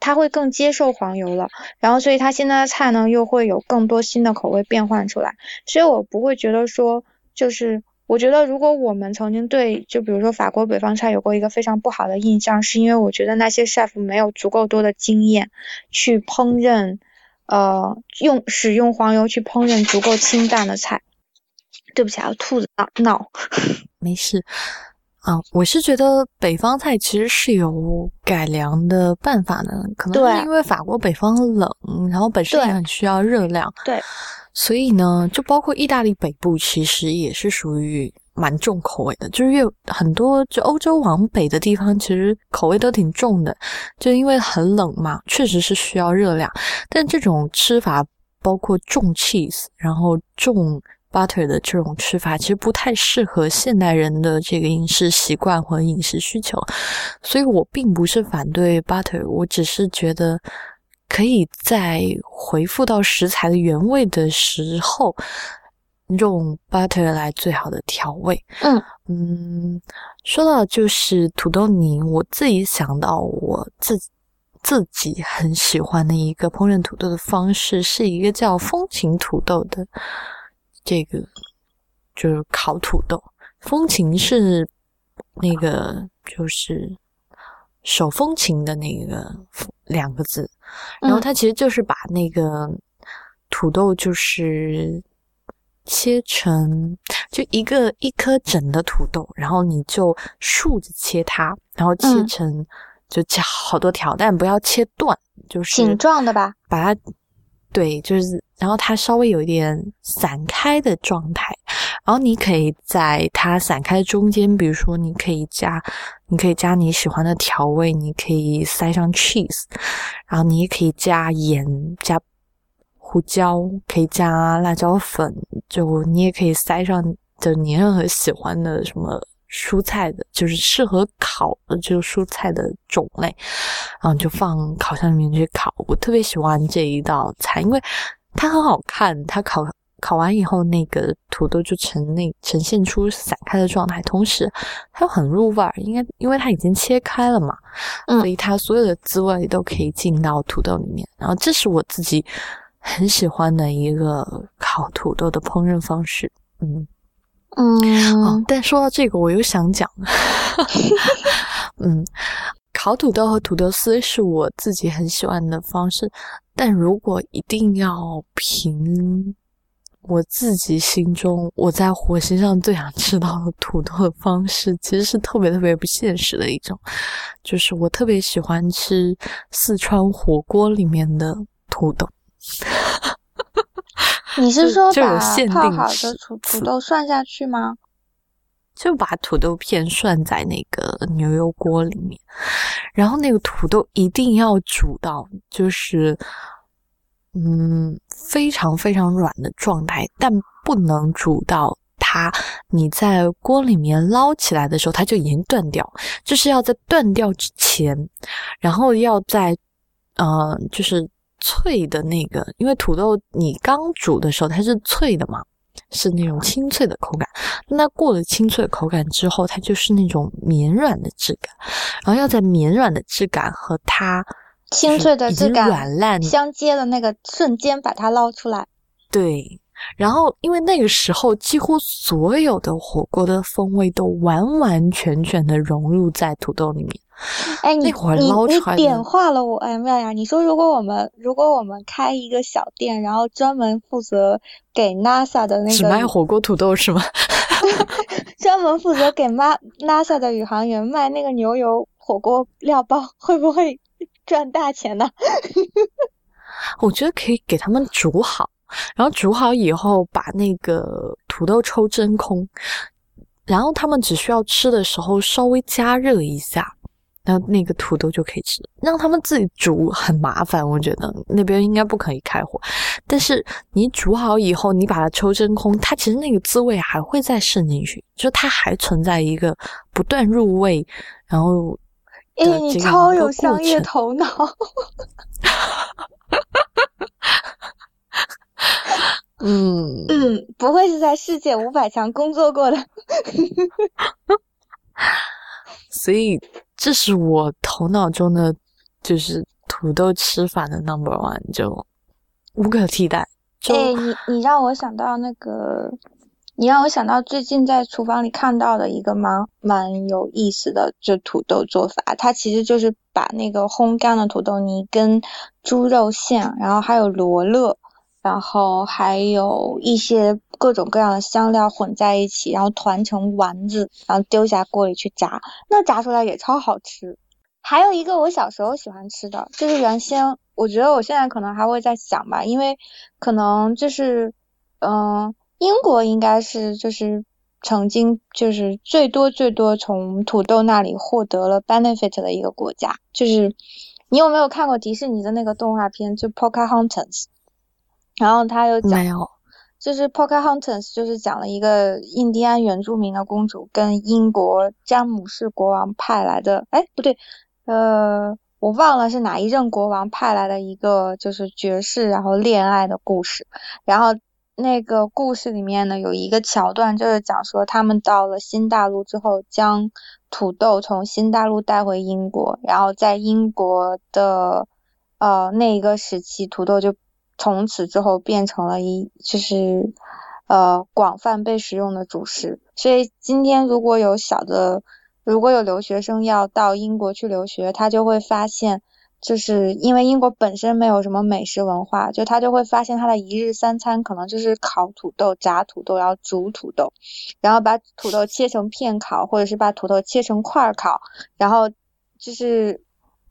他会更接受黄油了，然后所以他现在的菜呢又会有更多新的口味变换出来，所以我不会觉得说，就是我觉得如果我们曾经对就比如说法国北方菜有过一个非常不好的印象，是因为我觉得那些 chef 没有足够多的经验去烹饪，呃，用使用黄油去烹饪足够清淡的菜。对不起啊，兔子闹闹，(laughs) 没事。啊，我是觉得北方菜其实是有改良的办法的，可能是因为法国北方冷，然后本身也很需要热量，对，所以呢，就包括意大利北部其实也是属于蛮重口味的，就是越很多就欧洲往北的地方，其实口味都挺重的，就因为很冷嘛，确实是需要热量，但这种吃法包括重 cheese，然后重。Butter 的这种吃法其实不太适合现代人的这个饮食习惯和饮食需求，所以我并不是反对 butter，我只是觉得可以在回复到食材的原味的时候用 butter 来最好的调味。嗯嗯，说到就是土豆泥，我自己想到我自自己很喜欢的一个烹饪土豆的方式，是一个叫风情土豆的。这个就是烤土豆，风琴是那个就是手风琴的那个两个字，然后它其实就是把那个土豆就是切成就一个一颗整的土豆，然后你就竖着切它，然后切成就切好多条，但不要切断，就是形状的吧，把它。对，就是，然后它稍微有一点散开的状态，然后你可以在它散开中间，比如说你可以加，你可以加你喜欢的调味，你可以塞上 cheese，然后你也可以加盐、加胡椒，可以加辣椒粉，就你也可以塞上，就你任何喜欢的什么。蔬菜的，就是适合烤的这个蔬菜的种类，然后就放烤箱里面去烤。我特别喜欢这一道菜，因为它很好看，它烤烤完以后，那个土豆就呈那呈现出散开的状态，同时它又很入味儿，应该因为它已经切开了嘛，所以它所有的滋味都可以进到土豆里面。然后这是我自己很喜欢的一个烤土豆的烹饪方式。嗯。嗯，但说到这个，我又想讲，(laughs) 嗯，烤土豆和土豆丝是我自己很喜欢的方式，但如果一定要凭。我自己心中，我在火星上最想吃到的土豆的方式，其实是特别特别不现实的一种，就是我特别喜欢吃四川火锅里面的土豆。你是说把泡好的土土豆涮下去吗？就把土豆片涮在那个牛油锅里面，然后那个土豆一定要煮到，就是。嗯，非常非常软的状态，但不能煮到它。你在锅里面捞起来的时候，它就已经断掉。就是要在断掉之前，然后要在呃，就是脆的那个，因为土豆你刚煮的时候它是脆的嘛，是那种清脆的口感。那过了清脆口感之后，它就是那种绵软的质感。然后要在绵软的质感和它。清脆的质感软烂相接的那个瞬间，把它捞出来。对，然后因为那个时候，几乎所有的火锅的风味都完完全全的融入在土豆里面。(laughs) 哎，你你你点化了我，哎妙呀！你说如果我们如果我们开一个小店，然后专门负责给 NASA 的那个只卖火锅土豆是吗？(laughs) 专门负责给 NASA 的宇航员卖那个牛油火锅料包，会不会？赚大钱呢？(laughs) 我觉得可以给他们煮好，然后煮好以后把那个土豆抽真空，然后他们只需要吃的时候稍微加热一下，然后那个土豆就可以吃。让他们自己煮很麻烦，我觉得那边应该不可以开火。但是你煮好以后，你把它抽真空，它其实那个滋味还会再渗进去，就它还存在一个不断入味，然后。哎，你超有商业头脑！(laughs) 嗯嗯，不会是在世界五百强工作过的。(laughs) 所以这是我头脑中的，就是土豆吃法的 number one，就无可替代。哎，你你让我想到那个。你让我想到最近在厨房里看到的一个蛮蛮有意思的就土豆做法，它其实就是把那个烘干的土豆泥跟猪肉馅，然后还有罗勒，然后还有一些各种各样的香料混在一起，然后团成丸子，然后丢下锅里去炸，那炸出来也超好吃。还有一个我小时候喜欢吃的，就是原先我觉得我现在可能还会在想吧，因为可能就是嗯。英国应该是就是曾经就是最多最多从土豆那里获得了 benefit 的一个国家。就是你有没有看过迪士尼的那个动画片，就 Pocahontas？然后他又讲，就是 Pocahontas 就是讲了一个印第安原住民的公主跟英国詹姆士国王派来的，哎不对，呃我忘了是哪一任国王派来的一个就是爵士然后恋爱的故事，然后。那个故事里面呢，有一个桥段，就是讲说他们到了新大陆之后，将土豆从新大陆带回英国，然后在英国的呃那一个时期，土豆就从此之后变成了一就是呃广泛被使用的主食。所以今天如果有小的，如果有留学生要到英国去留学，他就会发现。就是因为英国本身没有什么美食文化，就他就会发现他的一日三餐可能就是烤土豆、炸土豆，然后煮土豆，然后把土豆切成片烤，或者是把土豆切成块烤，然后就是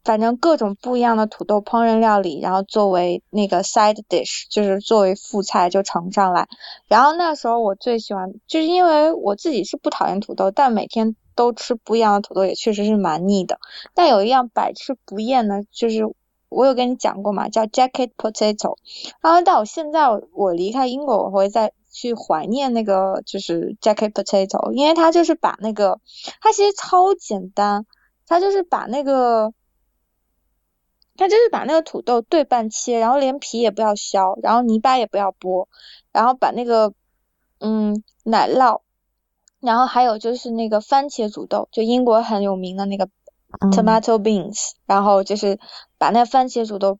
反正各种不一样的土豆烹饪料理，然后作为那个 side dish，就是作为副菜就盛上来。然后那时候我最喜欢，就是因为我自己是不讨厌土豆，但每天。都吃不一样的土豆也确实是蛮腻的，但有一样百吃不厌的，就是我有跟你讲过嘛，叫 jacket potato。然后，但我现在我离开英国，我会再去怀念那个就是 jacket potato，因为它就是把那个，它其实超简单，它就是把那个它就是把那个土豆对半切，然后连皮也不要削，然后泥巴也不要剥，然后把那个嗯奶酪，然后还有就是那个番茄煮豆，就英国很有名的那个 tomato beans，然后就是把那番茄煮豆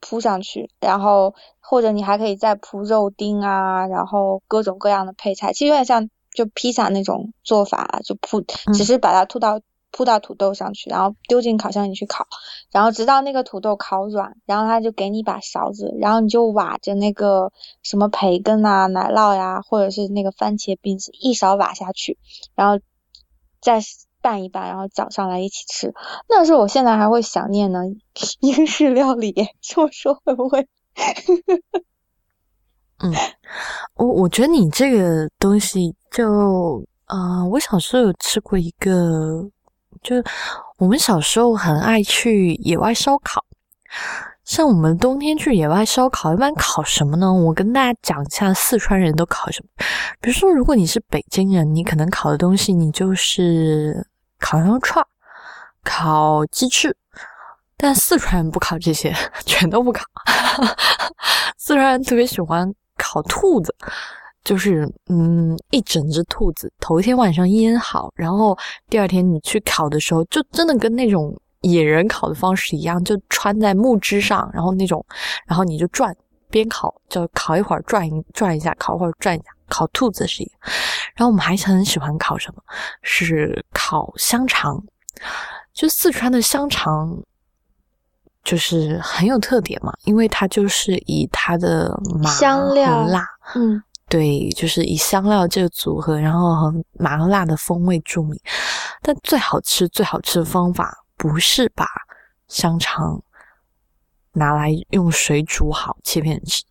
铺上去，然后或者你还可以再铺肉丁啊，然后各种各样的配菜，其实有点像就披萨那种做法，就铺，只是把它吐到。铺到土豆上去，然后丢进烤箱里去烤，然后直到那个土豆烤软，然后他就给你一把勺子，然后你就挖着那个什么培根啊、奶酪呀，或者是那个番茄饼子，一勺挖下去，然后再拌一拌，然后搅上来一起吃。那是我现在还会想念呢，英式料理，(laughs) 这么说会不会？嗯，我我觉得你这个东西就啊，我小时候有吃过一个。就我们小时候很爱去野外烧烤，像我们冬天去野外烧烤，一般烤什么呢？我跟大家讲一下四川人都烤什么。比如说，如果你是北京人，你可能烤的东西你就是烤羊肉串、烤鸡翅，但四川人不烤这些，(laughs) 全都不烤。(laughs) 四川人特别喜欢烤兔子。就是，嗯，一整只兔子，头一天晚上腌好，然后第二天你去烤的时候，就真的跟那种野人烤的方式一样，就穿在木枝上，然后那种，然后你就转，边烤就烤一会儿，转一转一下，烤一会儿转一下，烤兔子是一个。然后我们还很喜欢烤什么？是烤香肠，就四川的香肠，就是很有特点嘛，因为它就是以它的麻香料辣，嗯。对，就是以香料这个组合，然后和麻辣的风味著名。但最好吃、最好吃的方法不是把香肠拿来用水煮好切片吃，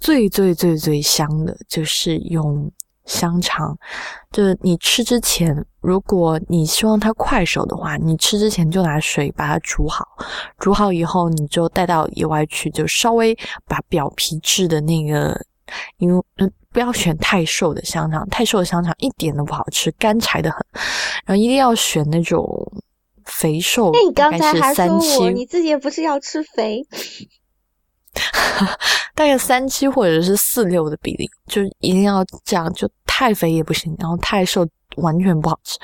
最最最最香的就是用香肠。就是你吃之前，如果你希望它快手的话，你吃之前就拿水把它煮好，煮好以后你就带到野外去，就稍微把表皮质的那个，因为。不要选太瘦的香肠，太瘦的香肠一点都不好吃，干柴的很。然后一定要选那种肥瘦，那你刚才还说我，你自己也不是要吃肥，(laughs) 大概三七或者是四六的比例，就一定要这样，就太肥也不行，然后太瘦完全不好吃。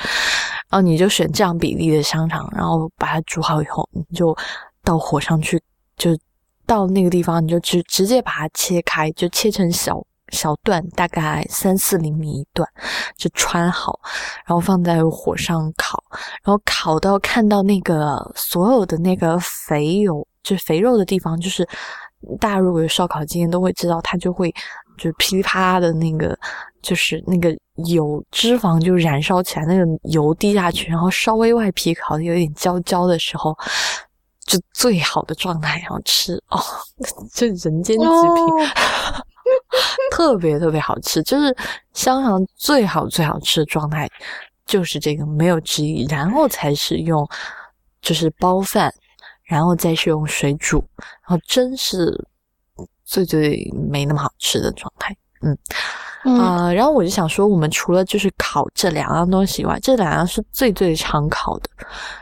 然后你就选这样比例的香肠，然后把它煮好以后，你就到火上去，就到那个地方，你就直直接把它切开，就切成小。小段大概三四厘米一段，就穿好，然后放在火上烤，然后烤到看到那个所有的那个肥油，就是肥肉的地方，就是大家如果有烧烤经验都会知道，它就会就噼里啪啦的那个，就是那个油脂肪就燃烧起来，那个油滴下去，然后稍微外皮烤的有点焦焦的时候，就最好的状态，然后吃哦，(laughs) 这人间极品。(laughs) (laughs) 特别特别好吃，就是香肠最好最好吃的状态，就是这个没有之一。然后才是用，就是包饭，然后再是用水煮，然后真是最最没那么好吃的状态。嗯。啊，然后我就想说，我们除了就是烤这两样东西以外，这两样是最最常烤的。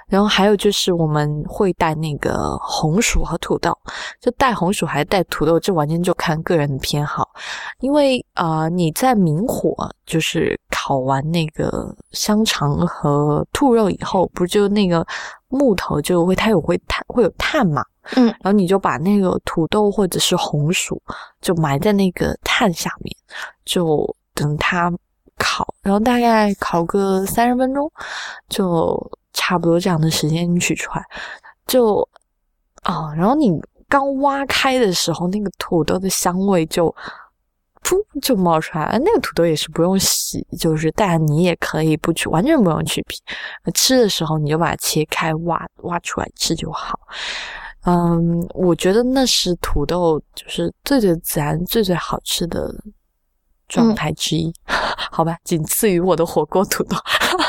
然后还有就是我们会带那个红薯和土豆，就带红薯还是带土豆，这完全就看个人的偏好。因为啊，你在明火就是烤完那个香肠和兔肉以后，不就那个木头就会它有会碳会有碳嘛？嗯，然后你就把那个土豆或者是红薯就埋在那个炭下面，就等它烤，然后大概烤个三十分钟，就差不多这样的时间取出来，就啊，然后你刚挖开的时候，那个土豆的香味就噗就冒出来，那个土豆也是不用洗，就是但你也可以不去，完全不用去皮，吃的时候你就把它切开挖挖出来吃就好。嗯，我觉得那是土豆，就是最最自然、最最好吃的状态之一，(laughs) 好吧，仅次于我的火锅土豆。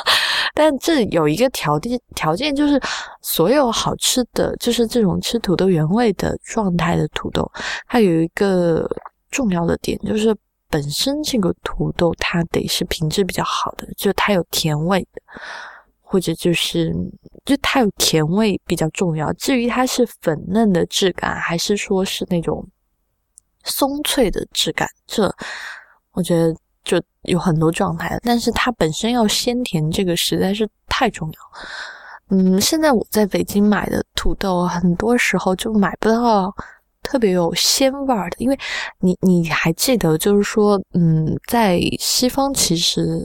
(laughs) 但这有一个条件，条件就是所有好吃的，就是这种吃土豆原味的状态的土豆，它有一个重要的点，就是本身这个土豆它得是品质比较好的，就它有甜味的。或者就是就它有甜味比较重要。至于它是粉嫩的质感，还是说是那种松脆的质感，这我觉得就有很多状态。但是它本身要鲜甜，这个实在是太重要。嗯，现在我在北京买的土豆，很多时候就买不到特别有鲜味儿的，因为你你还记得，就是说，嗯，在西方其实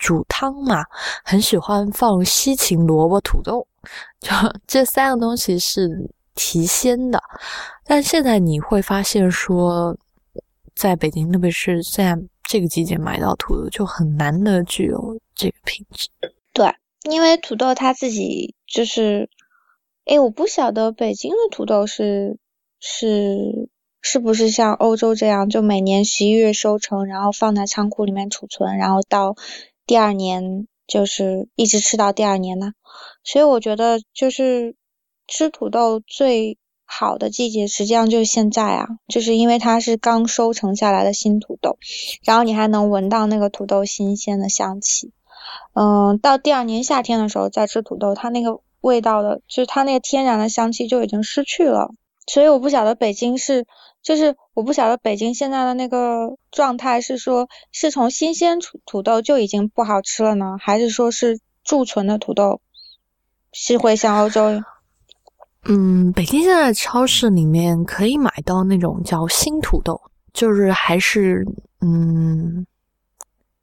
煮汤嘛，很喜欢放西芹、萝卜、土豆，就这三个东西是提鲜的。但现在你会发现，说在北京，特别是现在这个季节买到土豆，就很难得具有这个品质。对。因为土豆它自己就是，哎，我不晓得北京的土豆是是是不是像欧洲这样，就每年十一月收成，然后放在仓库里面储存，然后到第二年就是一直吃到第二年呢。所以我觉得就是吃土豆最好的季节，实际上就是现在啊，就是因为它是刚收成下来的新土豆，然后你还能闻到那个土豆新鲜的香气。嗯，到第二年夏天的时候再吃土豆，它那个味道的，就是它那个天然的香气就已经失去了。所以我不晓得北京是，就是我不晓得北京现在的那个状态是说，是从新鲜土土豆就已经不好吃了呢，还是说是贮存的土豆是会像欧洲？(laughs) 嗯，北京现在超市里面可以买到那种叫新土豆，就是还是嗯，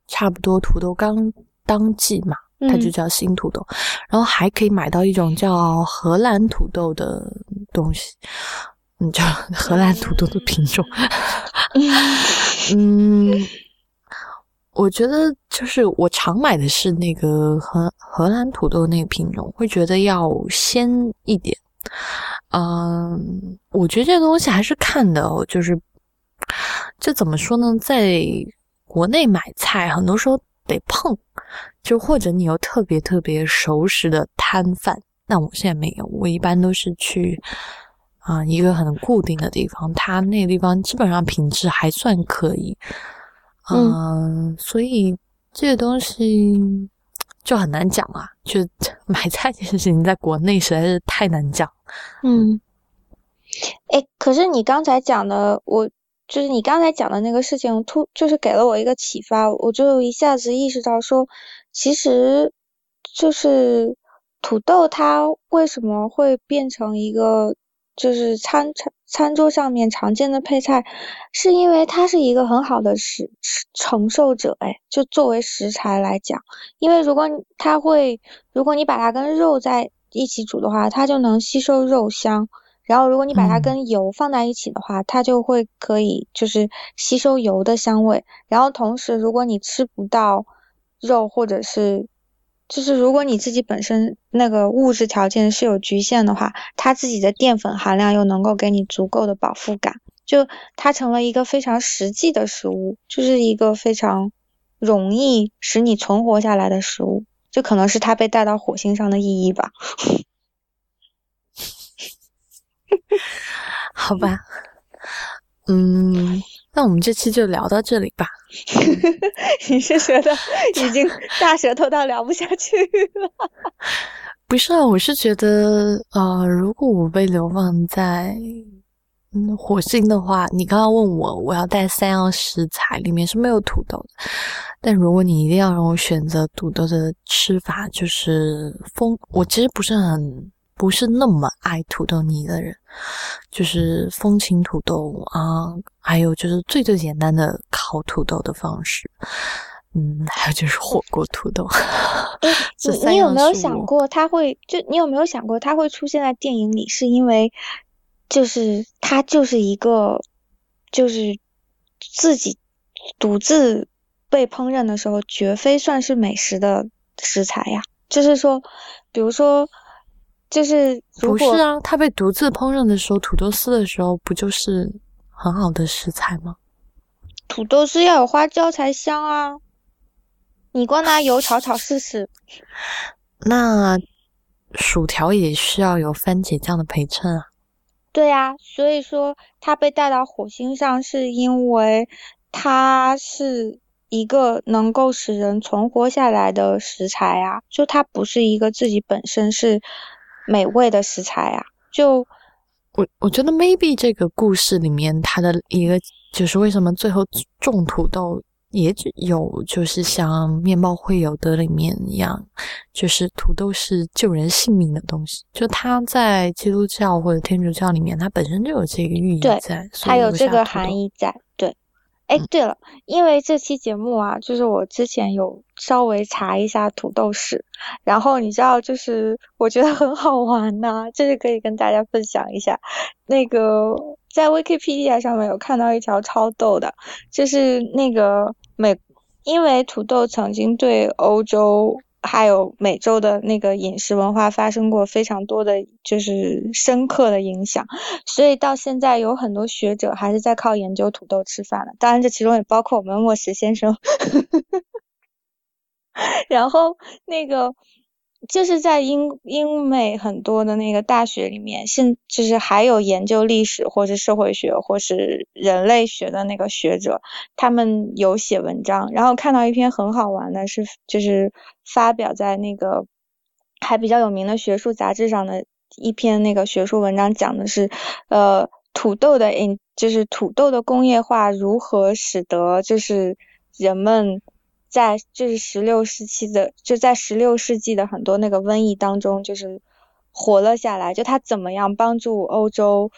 差不多土豆刚。当季嘛，它就叫新土豆，然后还可以买到一种叫荷兰土豆的东西，嗯，叫 (laughs) 荷兰土豆的品种。(laughs) 嗯，我觉得就是我常买的是那个荷荷兰土豆那个品种，会觉得要鲜一点。嗯，我觉得这个东西还是看的，就是这怎么说呢，在国内买菜很多时候。得碰，就或者你有特别特别熟识的摊贩，那我现在没有，我一般都是去啊一个很固定的地方，它那个地方基本上品质还算可以，嗯，所以这个东西就很难讲啊，就 (laughs) 买菜这件事情在国内实在是太难讲，嗯，哎，可是你刚才讲的我。就是你刚才讲的那个事情，突就是给了我一个启发，我就一下子意识到说，其实就是土豆它为什么会变成一个就是餐餐餐桌上面常见的配菜，是因为它是一个很好的食承受者，哎，就作为食材来讲，因为如果它会，如果你把它跟肉在一起煮的话，它就能吸收肉香。然后，如果你把它跟油放在一起的话，它就会可以就是吸收油的香味。然后同时，如果你吃不到肉，或者是就是如果你自己本身那个物质条件是有局限的话，它自己的淀粉含量又能够给你足够的饱腹感，就它成了一个非常实际的食物，就是一个非常容易使你存活下来的食物。这可能是它被带到火星上的意义吧。(laughs) 好吧，嗯，那我们这期就聊到这里吧。(laughs) 你是觉得已经 (laughs) 大舌头到聊不下去了？不是啊，我是觉得，呃，如果我被流放在嗯火星的话，你刚刚问我，我要带三样食材，里面是没有土豆的。但如果你一定要让我选择土豆的吃法，就是风，我其实不是很。不是那么爱土豆泥的人，就是风情土豆啊，还有就是最最简单的烤土豆的方式，嗯，还有就是火锅土豆。(laughs) 你你有没有想过，他会就你有没有想过，他会出现在电影里，是因为就是他就是一个就是自己独自被烹饪的时候，绝非算是美食的食材呀。就是说，比如说。就是不是啊？它被独自烹饪的时候，土豆丝的时候，不就是很好的食材吗？土豆丝要有花椒才香啊！你光拿油炒炒试试。(laughs) 那薯条也需要有番茄酱的陪衬啊。对呀，所以说它被带到火星上，是因为它是一个能够使人存活下来的食材啊，就它不是一个自己本身是美味的食材啊。就我我觉得 maybe 这个故事里面它的一个就是为什么最后种土豆。也有，就是像面包会有的里面一样，就是土豆是救人性命的东西。就它在基督教或者天主教里面，它本身就有这个寓意在，它有这个含义在。对，哎，对了，因为这期节目啊，就是我之前有稍微查一下土豆史，然后你知道，就是我觉得很好玩呐，就是可以跟大家分享一下那个。在 Wikipedia 上面有看到一条超逗的，就是那个美，因为土豆曾经对欧洲还有美洲的那个饮食文化发生过非常多的就是深刻的影响，所以到现在有很多学者还是在靠研究土豆吃饭的，当然这其中也包括我们莫石先生。(laughs) 然后那个。就是在英英美很多的那个大学里面，现就是还有研究历史或是社会学或是人类学的那个学者，他们有写文章，然后看到一篇很好玩的，是就是发表在那个还比较有名的学术杂志上的一篇那个学术文章，讲的是呃土豆的 in 就是土豆的工业化如何使得就是人们。在就是十六世纪的，就在十六世纪的很多那个瘟疫当中，就是活了下来。就他怎么样帮助欧洲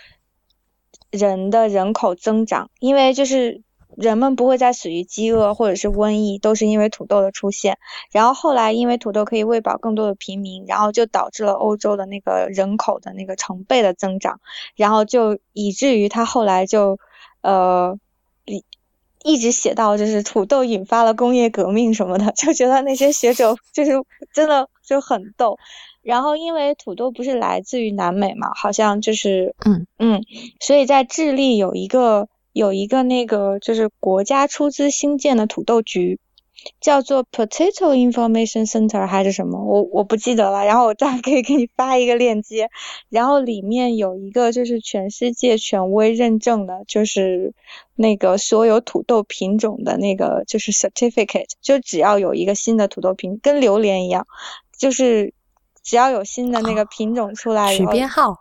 人的人口增长？因为就是人们不会再死于饥饿或者是瘟疫，都是因为土豆的出现。然后后来因为土豆可以喂饱更多的平民，然后就导致了欧洲的那个人口的那个成倍的增长。然后就以至于他后来就呃。一直写到就是土豆引发了工业革命什么的，(laughs) 就觉得那些学者就是真的就很逗。然后因为土豆不是来自于南美嘛，好像就是嗯嗯，所以在智利有一个有一个那个就是国家出资新建的土豆局。叫做 Potato Information Center 还是什么，我我不记得了。然后我再可以给你发一个链接，然后里面有一个就是全世界权威认证的，就是那个所有土豆品种的那个就是 certificate，就只要有一个新的土豆品，跟榴莲一样，就是只要有新的那个品种出来，取编号，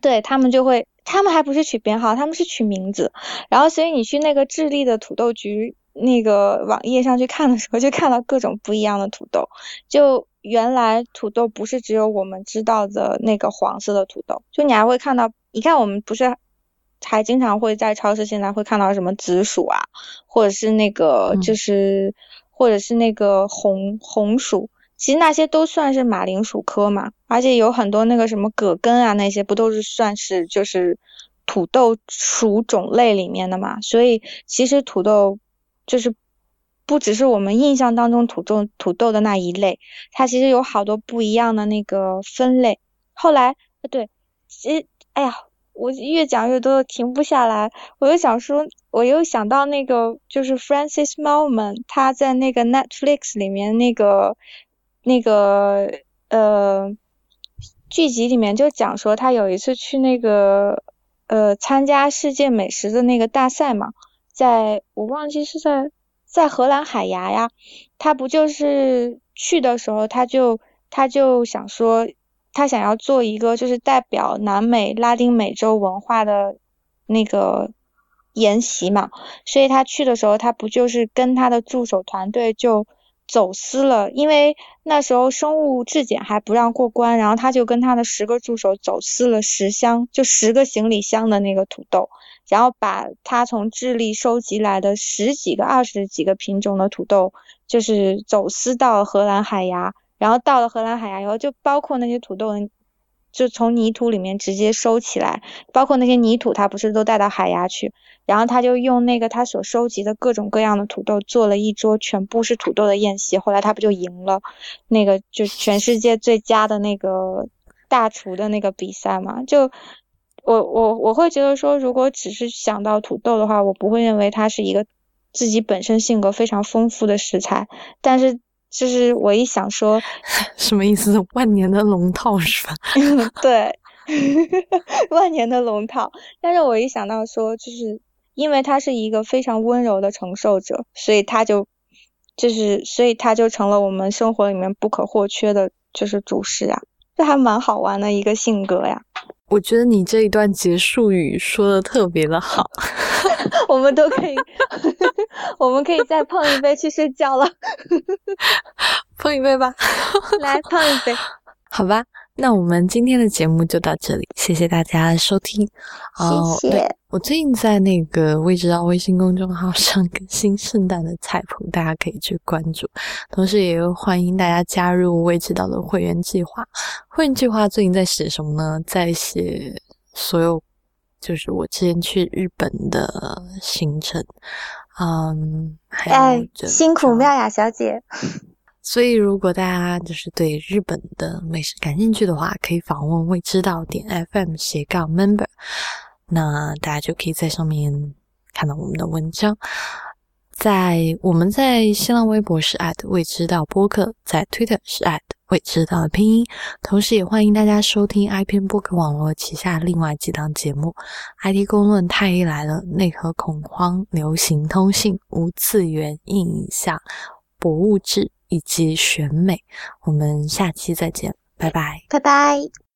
对他们就会，他们还不是取编号，他们是取名字。然后所以你去那个智利的土豆局。那个网页上去看的时候，就看到各种不一样的土豆。就原来土豆不是只有我们知道的那个黄色的土豆，就你还会看到，你看我们不是还经常会在超市现在会看到什么紫薯啊，或者是那个就是或者是那个红红薯，其实那些都算是马铃薯科嘛。而且有很多那个什么葛根啊，那些不都是算是就是土豆属种类里面的嘛？所以其实土豆。就是不只是我们印象当中土豆土豆的那一类，它其实有好多不一样的那个分类。后来，对，其实，哎呀，我越讲越多，停不下来。我又想说，我又想到那个，就是 Francis Malman 他在那个 Netflix 里面那个那个呃剧集里面就讲说，他有一次去那个呃参加世界美食的那个大赛嘛。在我忘记是在在荷兰海牙呀，他不就是去的时候，他就他就想说，他想要做一个就是代表南美、拉丁美洲文化的那个研习嘛，所以他去的时候，他不就是跟他的助手团队就走私了，因为那时候生物质检还不让过关，然后他就跟他的十个助手走私了十箱，就十个行李箱的那个土豆。然后把他从智利收集来的十几个、二十几个品种的土豆，就是走私到荷兰海牙，然后到了荷兰海牙以后，就包括那些土豆，就从泥土里面直接收起来，包括那些泥土，他不是都带到海牙去，然后他就用那个他所收集的各种各样的土豆做了一桌全部是土豆的宴席，后来他不就赢了那个就全世界最佳的那个大厨的那个比赛嘛？就。我我我会觉得说，如果只是想到土豆的话，我不会认为它是一个自己本身性格非常丰富的食材。但是，就是我一想说，(laughs) 什么意思？万年的龙套是吧？(laughs) 对，(laughs) 万年的龙套。但是我一想到说，就是因为他是一个非常温柔的承受者，所以他就就是所以他就成了我们生活里面不可或缺的，就是主食啊，这还蛮好玩的一个性格呀。我觉得你这一段结束语说的特别的好，(laughs) 我们都可以，(laughs) 我们可以再碰一杯去睡觉了，(laughs) 碰一杯吧，来碰一杯，好吧。那我们今天的节目就到这里，谢谢大家的收听。谢谢。我最近在那个未知道微信公众号上更新圣诞的菜谱，大家可以去关注。同时，也欢迎大家加入未知道的会员计划。会员计划最近在写什么呢？在写所有，就是我之前去日本的行程。嗯，还有辛苦妙雅小姐。所以，如果大家就是对日本的美食感兴趣的话，可以访问未知道点 FM 斜杠 member，那大家就可以在上面看到我们的文章。在我们在新浪微博是 at 未知道播客，在 Twitter 是 at 未知道的拼音。同时，也欢迎大家收听 i p n 播客网络旗下另外几档节目：IT 公论、太医来了、内核恐慌、流行通信、无次元印象、博物志。以及选美，我们下期再见，拜拜，拜拜。